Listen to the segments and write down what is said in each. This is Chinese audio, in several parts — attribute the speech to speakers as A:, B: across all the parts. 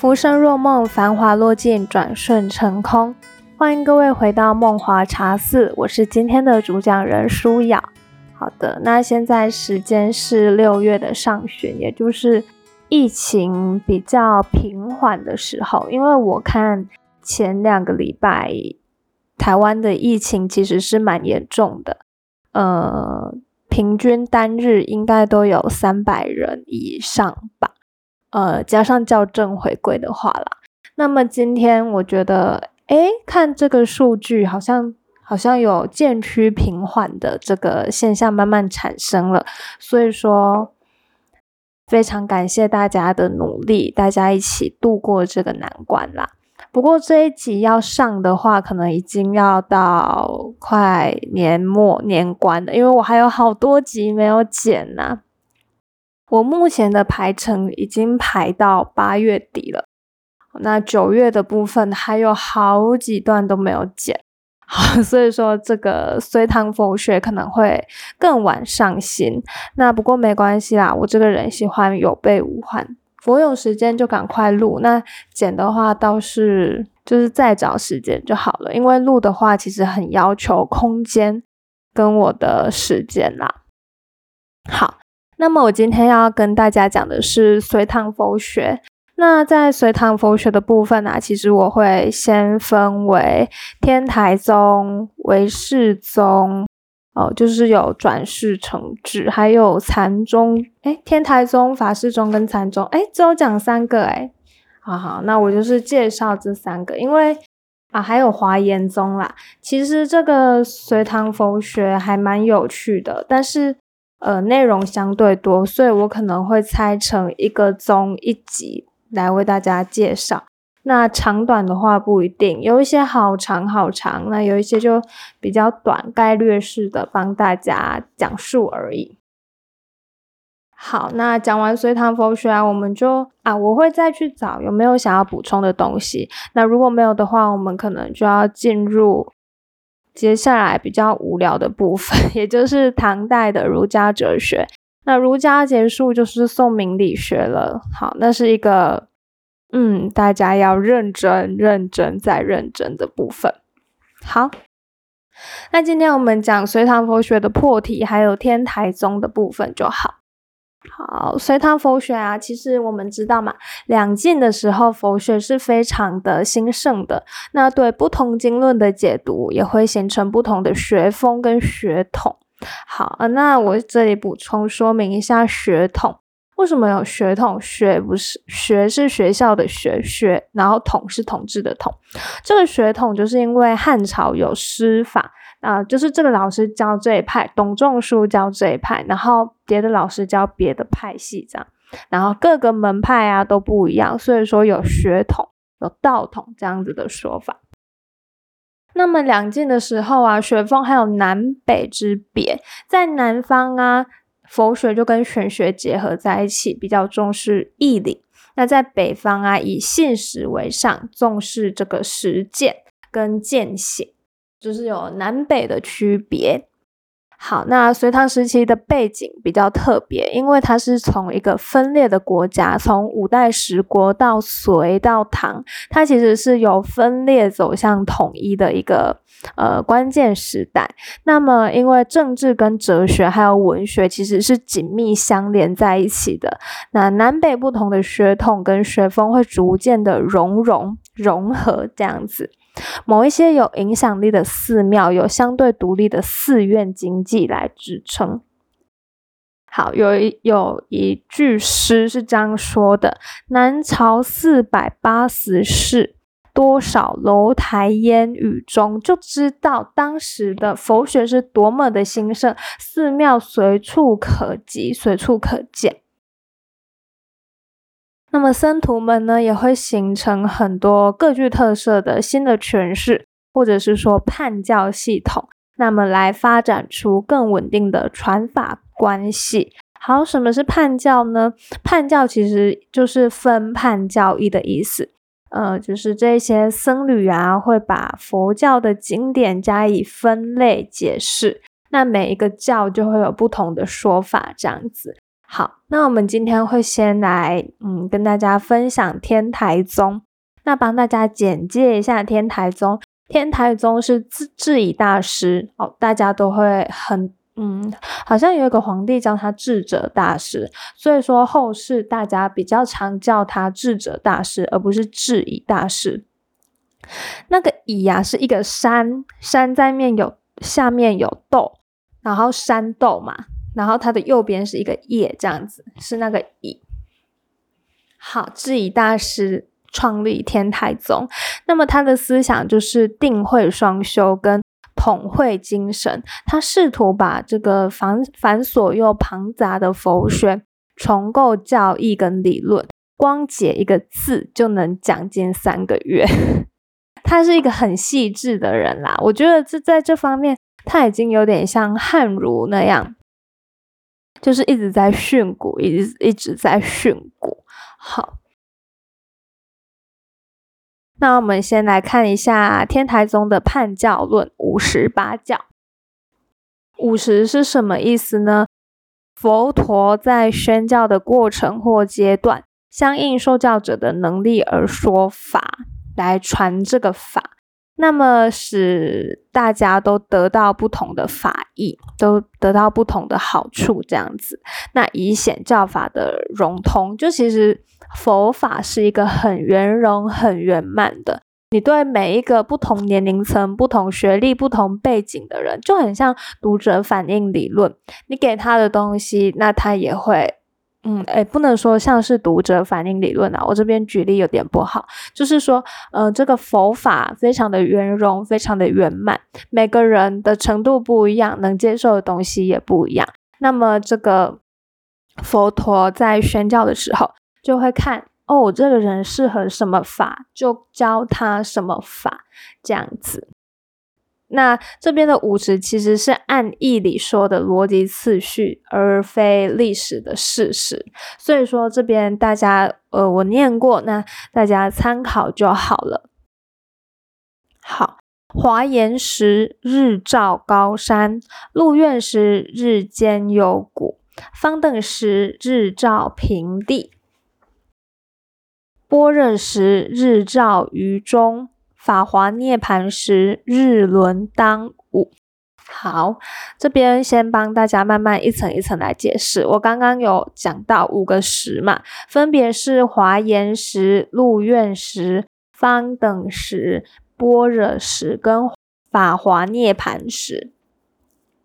A: 浮生若梦，繁华落尽，转瞬成空。欢迎各位回到梦华茶寺，我是今天的主讲人舒雅。好的，那现在时间是六月的上旬，也就是疫情比较平缓的时候。因为我看前两个礼拜台湾的疫情其实是蛮严重的，呃，平均单日应该都有三百人以上吧。呃，加上校正回归的话啦，那么今天我觉得，诶，看这个数据，好像好像有渐趋平缓的这个现象慢慢产生了，所以说非常感谢大家的努力，大家一起度过这个难关啦。不过这一集要上的话，可能已经要到快年末年关了，因为我还有好多集没有剪呐。我目前的排程已经排到八月底了，那九月的部分还有好几段都没有剪，好，所以说这个隋唐佛学可能会更晚上新。那不过没关系啦，我这个人喜欢有备无患，我有时间就赶快录。那剪的话倒是就是再找时间就好了，因为录的话其实很要求空间跟我的时间啦。好。那么我今天要跟大家讲的是隋唐佛学。那在隋唐佛学的部分呢，其实我会先分为天台宗、唯识宗，哦，就是有转世成智，还有禅宗。哎，天台宗、法师宗跟禅宗，哎，只有讲三个，哎，好好，那我就是介绍这三个，因为啊，还有华严宗啦。其实这个隋唐佛学还蛮有趣的，但是。呃，内容相对多，所以我可能会拆成一个宗一集来为大家介绍。那长短的话不一定，有一些好长好长，那有一些就比较短，概略式的帮大家讲述而已。好，那讲完隋唐佛学啊，我们就啊，我会再去找有没有想要补充的东西。那如果没有的话，我们可能就要进入。接下来比较无聊的部分，也就是唐代的儒家哲学。那儒家结束就是宋明理学了。好，那是一个嗯，大家要认真、认真再认真的部分。好，那今天我们讲隋唐佛学的破题，还有天台宗的部分就好。好，隋唐佛学啊，其实我们知道嘛，两晋的时候佛学是非常的兴盛的。那对不同经论的解读，也会形成不同的学风跟血统。好啊，那我这里补充说明一下血统。为什么有血统？学不是学是学校的学学，然后统是统治的统。这个血统就是因为汉朝有师法。啊，就是这个老师教这一派，董仲舒教这一派，然后别的老师教别的派系这样，然后各个门派啊都不一样，所以说有血统、有道统这样子的说法。那么两晋的时候啊，学风还有南北之别，在南方啊，佛学就跟玄学结合在一起，比较重视义理；那在北方啊，以现实为上，重视这个实践跟践行。就是有南北的区别。好，那隋唐时期的背景比较特别，因为它是从一个分裂的国家，从五代十国到隋到唐，它其实是有分裂走向统一的一个呃关键时代。那么，因为政治跟哲学还有文学其实是紧密相连在一起的，那南北不同的血统跟学风会逐渐的融融融合这样子。某一些有影响力的寺庙，有相对独立的寺院经济来支撑。好，有一有一句诗是这样说的：“南朝四百八十寺，多少楼台烟雨中。”就知道当时的佛学是多么的兴盛，寺庙随处可及，随处可见。那么僧徒们呢，也会形成很多各具特色的新的诠释，或者是说判教系统，那么来发展出更稳定的传法关系。好，什么是判教呢？判教其实就是分判教义的意思，呃，就是这些僧侣啊，会把佛教的经典加以分类解释，那每一个教就会有不同的说法，这样子。好，那我们今天会先来，嗯，跟大家分享天台宗。那帮大家简介一下天台宗。天台宗是智智以大师哦，大家都会很，嗯，好像有一个皇帝叫他智者大师，所以说后世大家比较常叫他智者大师，而不是智以大师。那个以呀，是一个山，山在面有下面有豆，然后山豆嘛。然后它的右边是一个叶，这样子是那个乙。好，智以大师创立天台宗，那么他的思想就是定慧双修跟统会精神。他试图把这个繁繁琐又庞杂的佛学重构教义跟理论，光解一个字就能讲进三个月。他是一个很细致的人啦，我觉得这在这方面他已经有点像汉儒那样。就是一直在训诂，一直一直在训诂。好，那我们先来看一下天台宗的判教论五十八教。五十是什么意思呢？佛陀在宣教的过程或阶段，相应受教者的能力而说法，来传这个法。那么使大家都得到不同的法益，都得到不同的好处，这样子，那以显教法的融通，就其实佛法是一个很圆融、很圆满的。你对每一个不同年龄层、不同学历、不同背景的人，就很像读者反应理论，你给他的东西，那他也会。嗯，哎，不能说像是读者反应理论啊，我这边举例有点不好，就是说，呃，这个佛法非常的圆融，非常的圆满，每个人的程度不一样，能接受的东西也不一样。那么，这个佛陀在宣教的时候，就会看，哦，这个人适合什么法，就教他什么法，这样子。那这边的五十其实是按义理说的逻辑次序，而非历史的事实。所以说这边大家，呃，我念过，那大家参考就好了。好，华严时日照高山，鹿苑时日间幽谷，方等时日照平地，般若时日照于中。法华涅槃时，日轮当午。好，这边先帮大家慢慢一层一层来解释。我刚刚有讲到五个时嘛，分别是华严时、入院时、方等时、般若时跟法华涅槃时。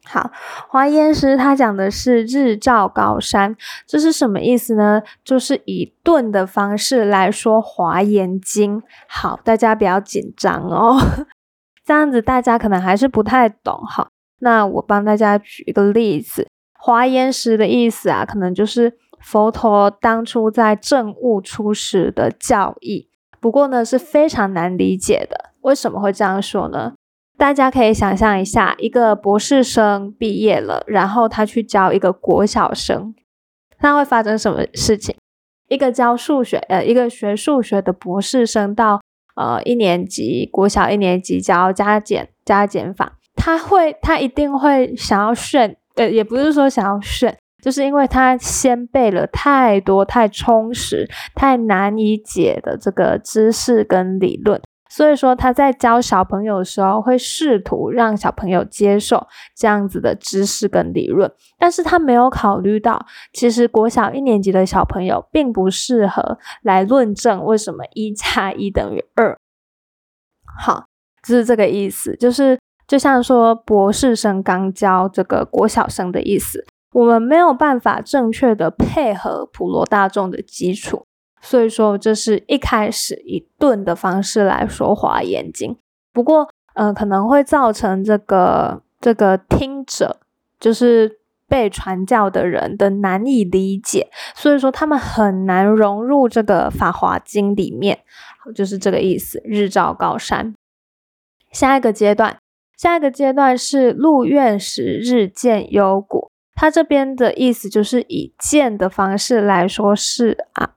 A: 好，华严师他讲的是日照高山，这是什么意思呢？就是以顿的方式来说华严经。好，大家不要紧张哦，这样子大家可能还是不太懂哈。那我帮大家举一个例子，华严师的意思啊，可能就是佛陀当初在正悟初时的教义。不过呢，是非常难理解的。为什么会这样说呢？大家可以想象一下，一个博士生毕业了，然后他去教一个国小生，那会发生什么事情？一个教数学，呃，一个学数学的博士生到呃一年级国小一年级教加减加减法，他会，他一定会想要炫，呃，也不是说想要炫，就是因为他先背了太多太充实、太难以解的这个知识跟理论。所以说他在教小朋友的时候，会试图让小朋友接受这样子的知识跟理论，但是他没有考虑到，其实国小一年级的小朋友并不适合来论证为什么一加一等于二。好，就是这个意思，就是就像说博士生刚教这个国小生的意思，我们没有办法正确的配合普罗大众的基础。所以说，这是一开始以顿的方式来说华严经，不过，嗯，可能会造成这个这个听者，就是被传教的人的难以理解，所以说他们很难融入这个法华经里面，就是这个意思。日照高山，下一个阶段，下一个阶段是入院时日见幽谷，它这边的意思就是以见的方式来说是啊。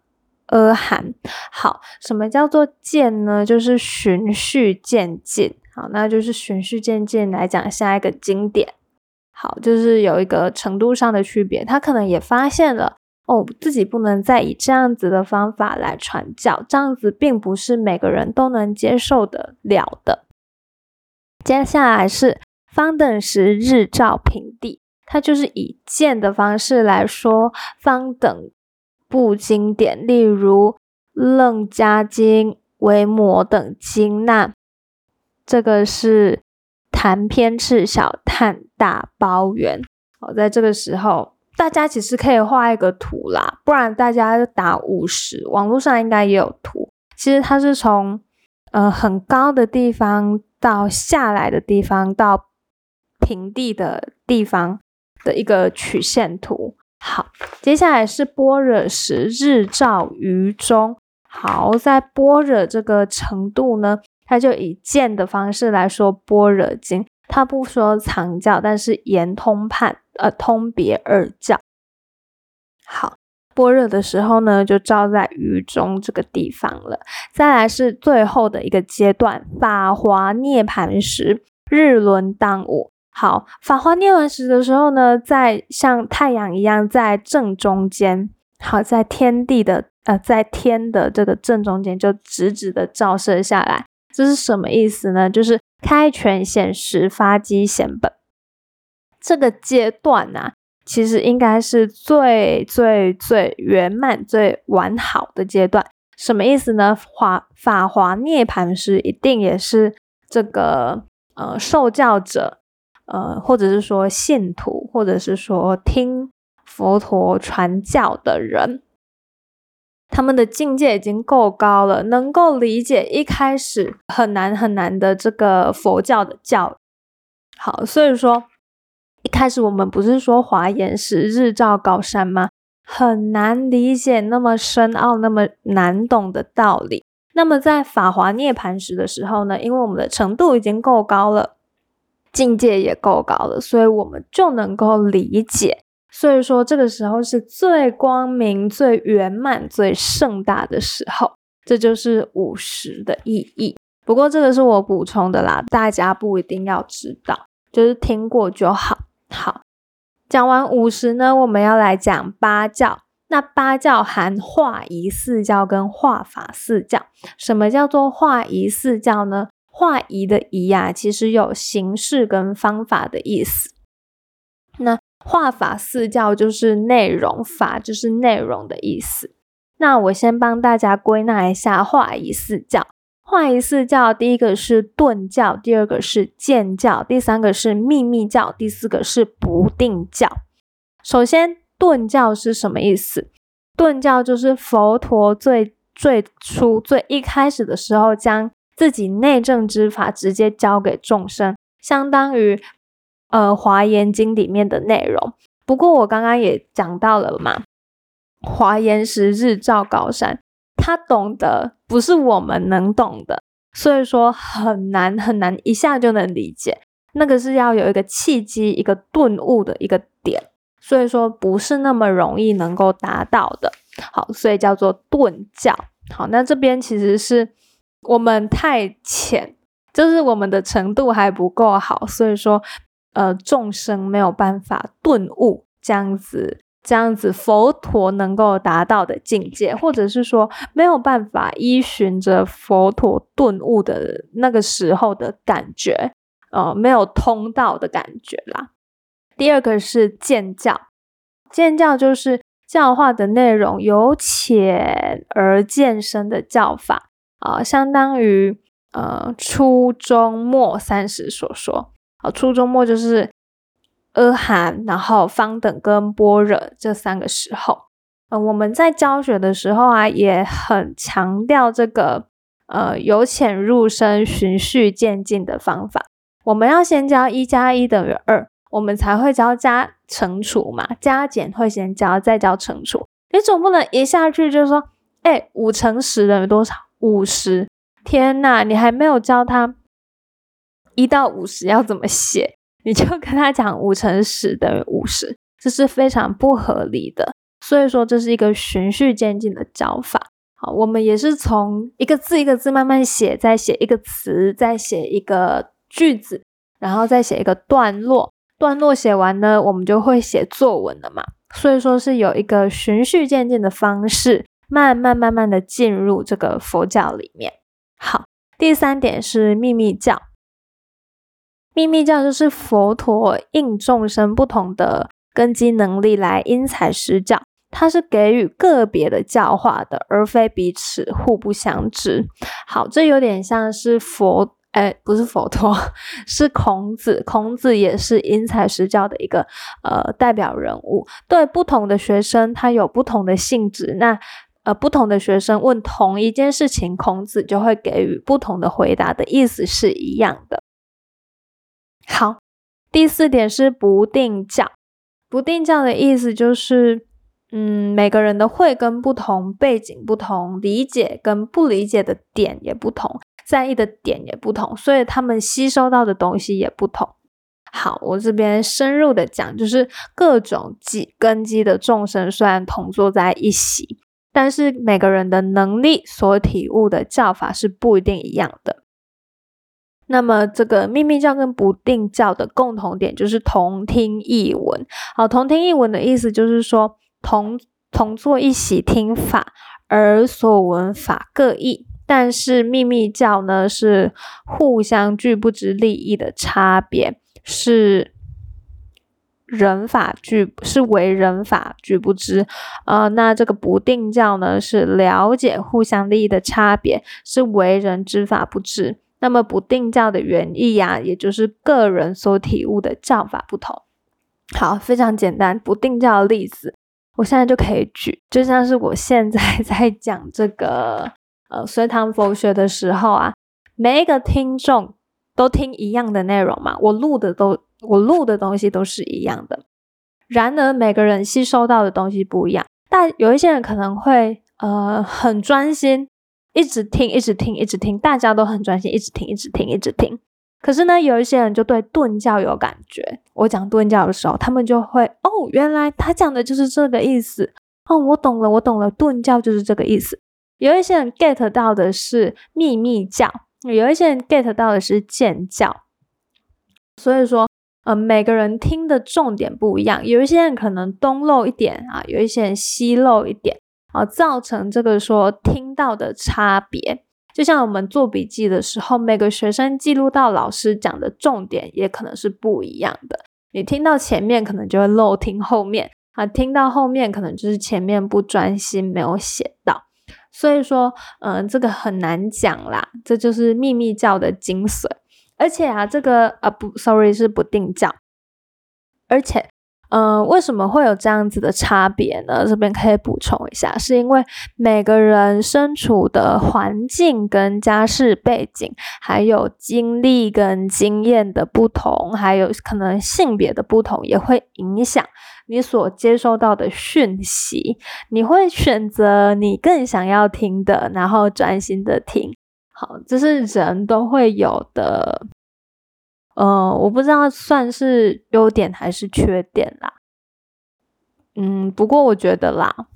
A: 阿含，好，什么叫做渐呢？就是循序渐进。好，那就是循序渐进来讲下一个经典。好，就是有一个程度上的区别。他可能也发现了，哦，自己不能再以这样子的方法来传教，这样子并不是每个人都能接受得了的。接下来是方等时日照平地，它就是以渐的方式来说方等部经典，例如《楞伽经》《维摩等经》。那这个是谈偏赤小叹大包圆。好，在这个时候，大家其实可以画一个图啦，不然大家就打五十，网络上应该也有图。其实它是从呃很高的地方。到下来的地方，到平地的地方的一个曲线图。好，接下来是般若时日照于中。好，在般若这个程度呢，它就以渐的方式来说般若经，它不说藏教，但是言通判，呃，通别二教。好。般若的时候呢，就照在于中这个地方了。再来是最后的一个阶段，法华涅盘时，日轮当午。好，法华涅槃时的时候呢，在像太阳一样在正中间。好，在天地的呃，在天的这个正中间，就直直的照射下来。这是什么意思呢？就是开权显实，发机显本。这个阶段呢？其实应该是最最最圆满、最完好的阶段。什么意思呢？华法华涅槃时，一定也是这个呃受教者，呃或者是说信徒，或者是说听佛陀传教的人，他们的境界已经够高了，能够理解一开始很难很难的这个佛教的教。好，所以说。一开始我们不是说华严时日照高山吗？很难理解那么深奥、那么难懂的道理。那么在法华涅槃时的时候呢？因为我们的程度已经够高了，境界也够高了，所以我们就能够理解。所以说这个时候是最光明、最圆满、最盛大的时候。这就是五十的意义。不过这个是我补充的啦，大家不一定要知道，就是听过就好。好，讲完五十呢，我们要来讲八教。那八教含化仪四教跟化法四教。什么叫做化仪四教呢？化仪的仪啊，其实有形式跟方法的意思。那化法四教就是内容，法就是内容的意思。那我先帮大家归纳一下化仪四教。化仪四教，第一个是顿教，第二个是渐教，第三个是秘密教，第四个是不定教。首先，顿教是什么意思？顿教就是佛陀最最初、最一开始的时候，将自己内政之法直接教给众生，相当于呃《华严经》里面的内容。不过我刚刚也讲到了嘛，华严时日照高山。他懂得不是我们能懂的，所以说很难很难一下就能理解。那个是要有一个契机、一个顿悟的一个点，所以说不是那么容易能够达到的。好，所以叫做顿教。好，那这边其实是我们太浅，就是我们的程度还不够好，所以说呃众生没有办法顿悟这样子。这样子，佛陀能够达到的境界，或者是说没有办法依循着佛陀顿悟的那个时候的感觉，呃，没有通道的感觉啦。第二个是见教，见教就是教化的内容由浅而渐深的教法啊，相当于呃初中末三十所说，啊，初中末就是。阿含，然后方等跟般若这三个时候，呃，我们在教学的时候啊，也很强调这个呃由浅入深、循序渐进的方法。我们要先教一加一等于二，我们才会教加乘除嘛，加减会先教，再教乘除。你总不能一下去就说，哎，五乘十等于多少？五十。天呐，你还没有教他一到五十要怎么写？你就跟他讲五乘十等于五十，这是非常不合理的。所以说这是一个循序渐进的教法。好，我们也是从一个字一个字慢慢写，再写一个词，再写一个句子，然后再写一个段落，段落写完呢，我们就会写作文了嘛。所以说是有一个循序渐进的方式，慢慢慢慢的进入这个佛教里面。好，第三点是秘密教。秘密教就是佛陀应众生不同的根基能力来因材施教，它是给予个别的教化的，而非彼此互不相知。好，这有点像是佛。哎，不是佛陀，是孔子。孔子也是因材施教的一个呃代表人物。对不同的学生，他有不同的性质。那呃，不同的学生问同一件事情，孔子就会给予不同的回答，的意思是一样的。好，第四点是不定教。不定教的意思就是，嗯，每个人的慧根不同，背景不同，理解跟不理解的点也不同。在意的点也不同，所以他们吸收到的东西也不同。好，我这边深入的讲，就是各种基根基的众生虽然同坐在一起，但是每个人的能力所体悟的教法是不一定一样的。那么，这个秘密教跟不定教的共同点就是同听异闻。好，同听异闻的意思就是说，同同坐一起听法，而所闻法各异。但是秘密教呢，是互相具不知利益的差别，是人法具是为人法具不知，呃，那这个不定教呢，是了解互相利益的差别，是为人知法不知。那么不定教的原意呀，也就是个人所体悟的教法不同。好，非常简单，不定教的例子，我现在就可以举，就像是我现在 在讲这个。呃，隋唐佛学的时候啊，每一个听众都听一样的内容嘛，我录的都我录的东西都是一样的。然而每个人吸收到的东西不一样，但有一些人可能会呃很专心，一直听，一直听，一直听，大家都很专心，一直听，一直听，一直听。可是呢，有一些人就对顿教有感觉。我讲顿教的时候，他们就会哦，原来他讲的就是这个意思哦，我懂了，我懂了，顿教就是这个意思。有一些人 get 到的是秘密教，有一些人 get 到的是剑教，所以说，呃，每个人听的重点不一样，有一些人可能东漏一点啊，有一些人西漏一点啊，造成这个说听到的差别。就像我们做笔记的时候，每个学生记录到老师讲的重点也可能是不一样的，你听到前面可能就会漏听后面啊，听到后面可能就是前面不专心没有写到。所以说，嗯，这个很难讲啦，这就是秘密教的精髓。而且啊，这个啊不，sorry，是不定价。而且，嗯，为什么会有这样子的差别呢？这边可以补充一下，是因为每个人身处的环境跟家世背景，还有经历跟经验的不同，还有可能性别的不同，也会影响。你所接收到的讯息，你会选择你更想要听的，然后专心的听。好，这是人都会有的。呃，我不知道算是优点还是缺点啦。嗯，不过我觉得啦，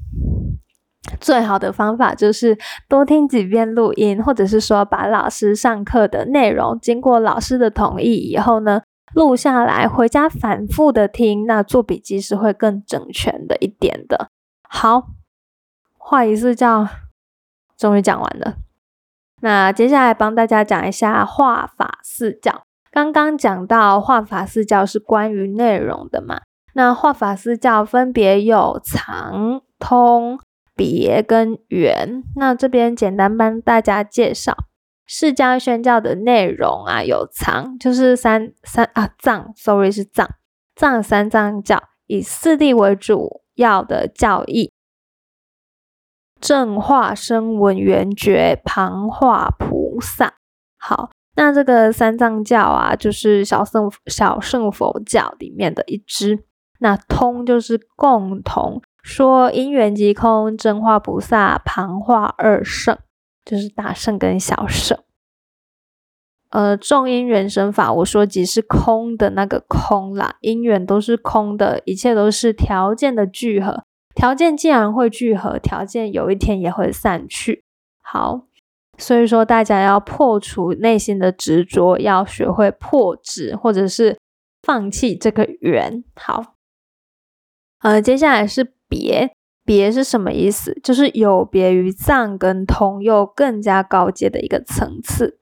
A: 最好的方法就是多听几遍录音，或者是说把老师上课的内容，经过老师的同意以后呢。录下来，回家反复的听，那做笔记是会更整全的一点的。好，话仪式教终于讲完了，那接下来帮大家讲一下画法四教。刚刚讲到画法四教是关于内容的嘛？那画法四教分别有藏、通、别跟圆。那这边简单帮大家介绍。释迦宣教的内容啊，有藏，就是三三啊藏，sorry 是藏藏三藏教，以四谛为主要的教义，正化声闻缘觉旁化菩萨。好，那这个三藏教啊，就是小圣小圣佛教里面的一支。那通就是共同说因缘即空，正化菩萨旁化二圣。就是大圣跟小圣，呃，众因缘生法，我说即是空的那个空啦，因缘都是空的，一切都是条件的聚合，条件既然会聚合，条件有一天也会散去。好，所以说大家要破除内心的执着，要学会破执，或者是放弃这个缘。好，呃，接下来是别，别是什么意思？就是有别于藏跟通，又更加高阶的一个层次。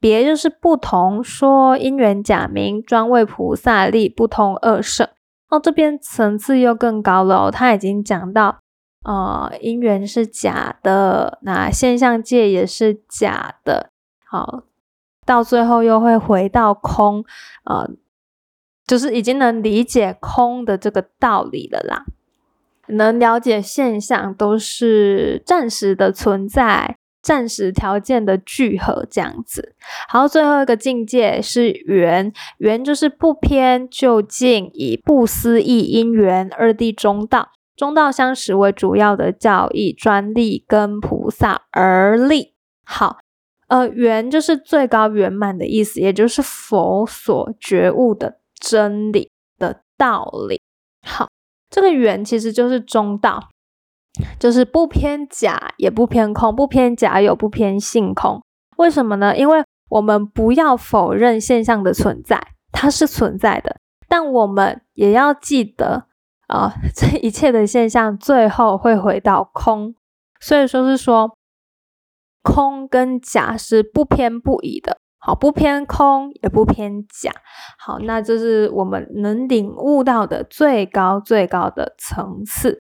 A: 别就是不同，说因缘假名专为菩萨力，不通二圣。哦，这边层次又更高了，他已经讲到，呃，因缘是假的，那现象界也是假的。好，到最后又会回到空，呃。就是已经能理解空的这个道理了啦，能了解现象都是暂时的存在，暂时条件的聚合这样子。好，最后一个境界是缘，缘就是不偏就近，以不思议因缘二地中道，中道相识为主要的教义，专利跟菩萨而立。好，呃，缘就是最高圆满的意思，也就是佛所觉悟的。真理的道理，好，这个圆其实就是中道，就是不偏假也不偏空，不偏假有不偏性空。为什么呢？因为我们不要否认现象的存在，它是存在的，但我们也要记得啊，这一切的现象最后会回到空，所以说是说空跟假是不偏不倚的。好，不偏空也不偏假，好，那这是我们能领悟到的最高最高的层次。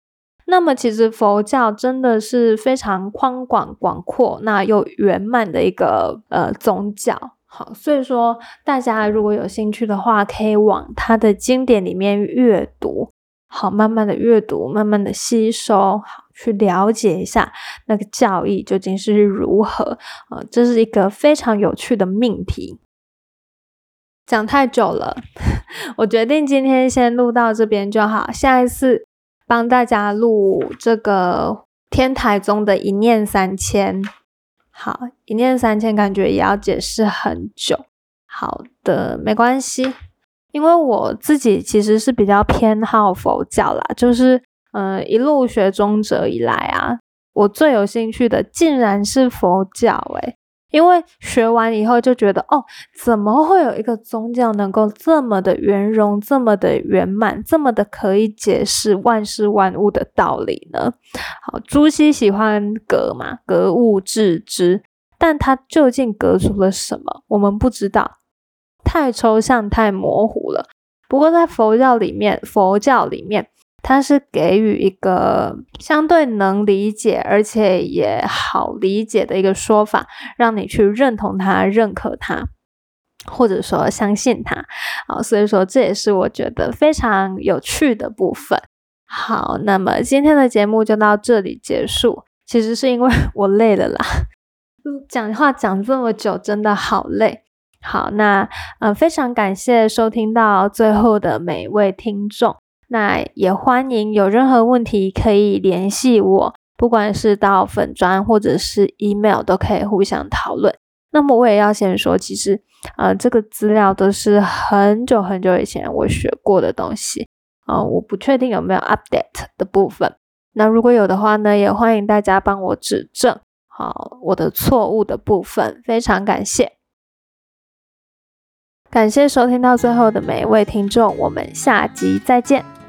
A: 那么，其实佛教真的是非常宽广广阔，那又圆满的一个呃宗教。好，所以说大家如果有兴趣的话，可以往它的经典里面阅读。好，慢慢的阅读，慢慢的吸收，好，去了解一下那个教义究竟是如何。呃，这是一个非常有趣的命题。讲太久了，我决定今天先录到这边就好。下一次帮大家录这个天台宗的一念三千。好，一念三千，感觉也要解释很久。好的，没关系。因为我自己其实是比较偏好佛教啦，就是嗯一路学中者以来啊，我最有兴趣的竟然是佛教诶，因为学完以后就觉得哦，怎么会有一个宗教能够这么的圆融、这么的圆满、这么的可以解释万事万物的道理呢？好，朱熹喜欢格嘛，格物致知，但他究竟格出了什么，我们不知道。太抽象、太模糊了。不过在佛教里面，佛教里面它是给予一个相对能理解，而且也好理解的一个说法，让你去认同它、认可它，或者说相信它。好，所以说这也是我觉得非常有趣的部分。好，那么今天的节目就到这里结束。其实是因为 我累了啦，讲话讲这么久，真的好累。好，那呃，非常感谢收听到最后的每一位听众。那也欢迎有任何问题可以联系我，不管是到粉砖或者是 email 都可以互相讨论。那么我也要先说，其实呃，这个资料都是很久很久以前我学过的东西啊，我不确定有没有 update 的部分。那如果有的话呢，也欢迎大家帮我指正好我的错误的部分，非常感谢。感谢收听到最后的每一位听众，我们下集再见。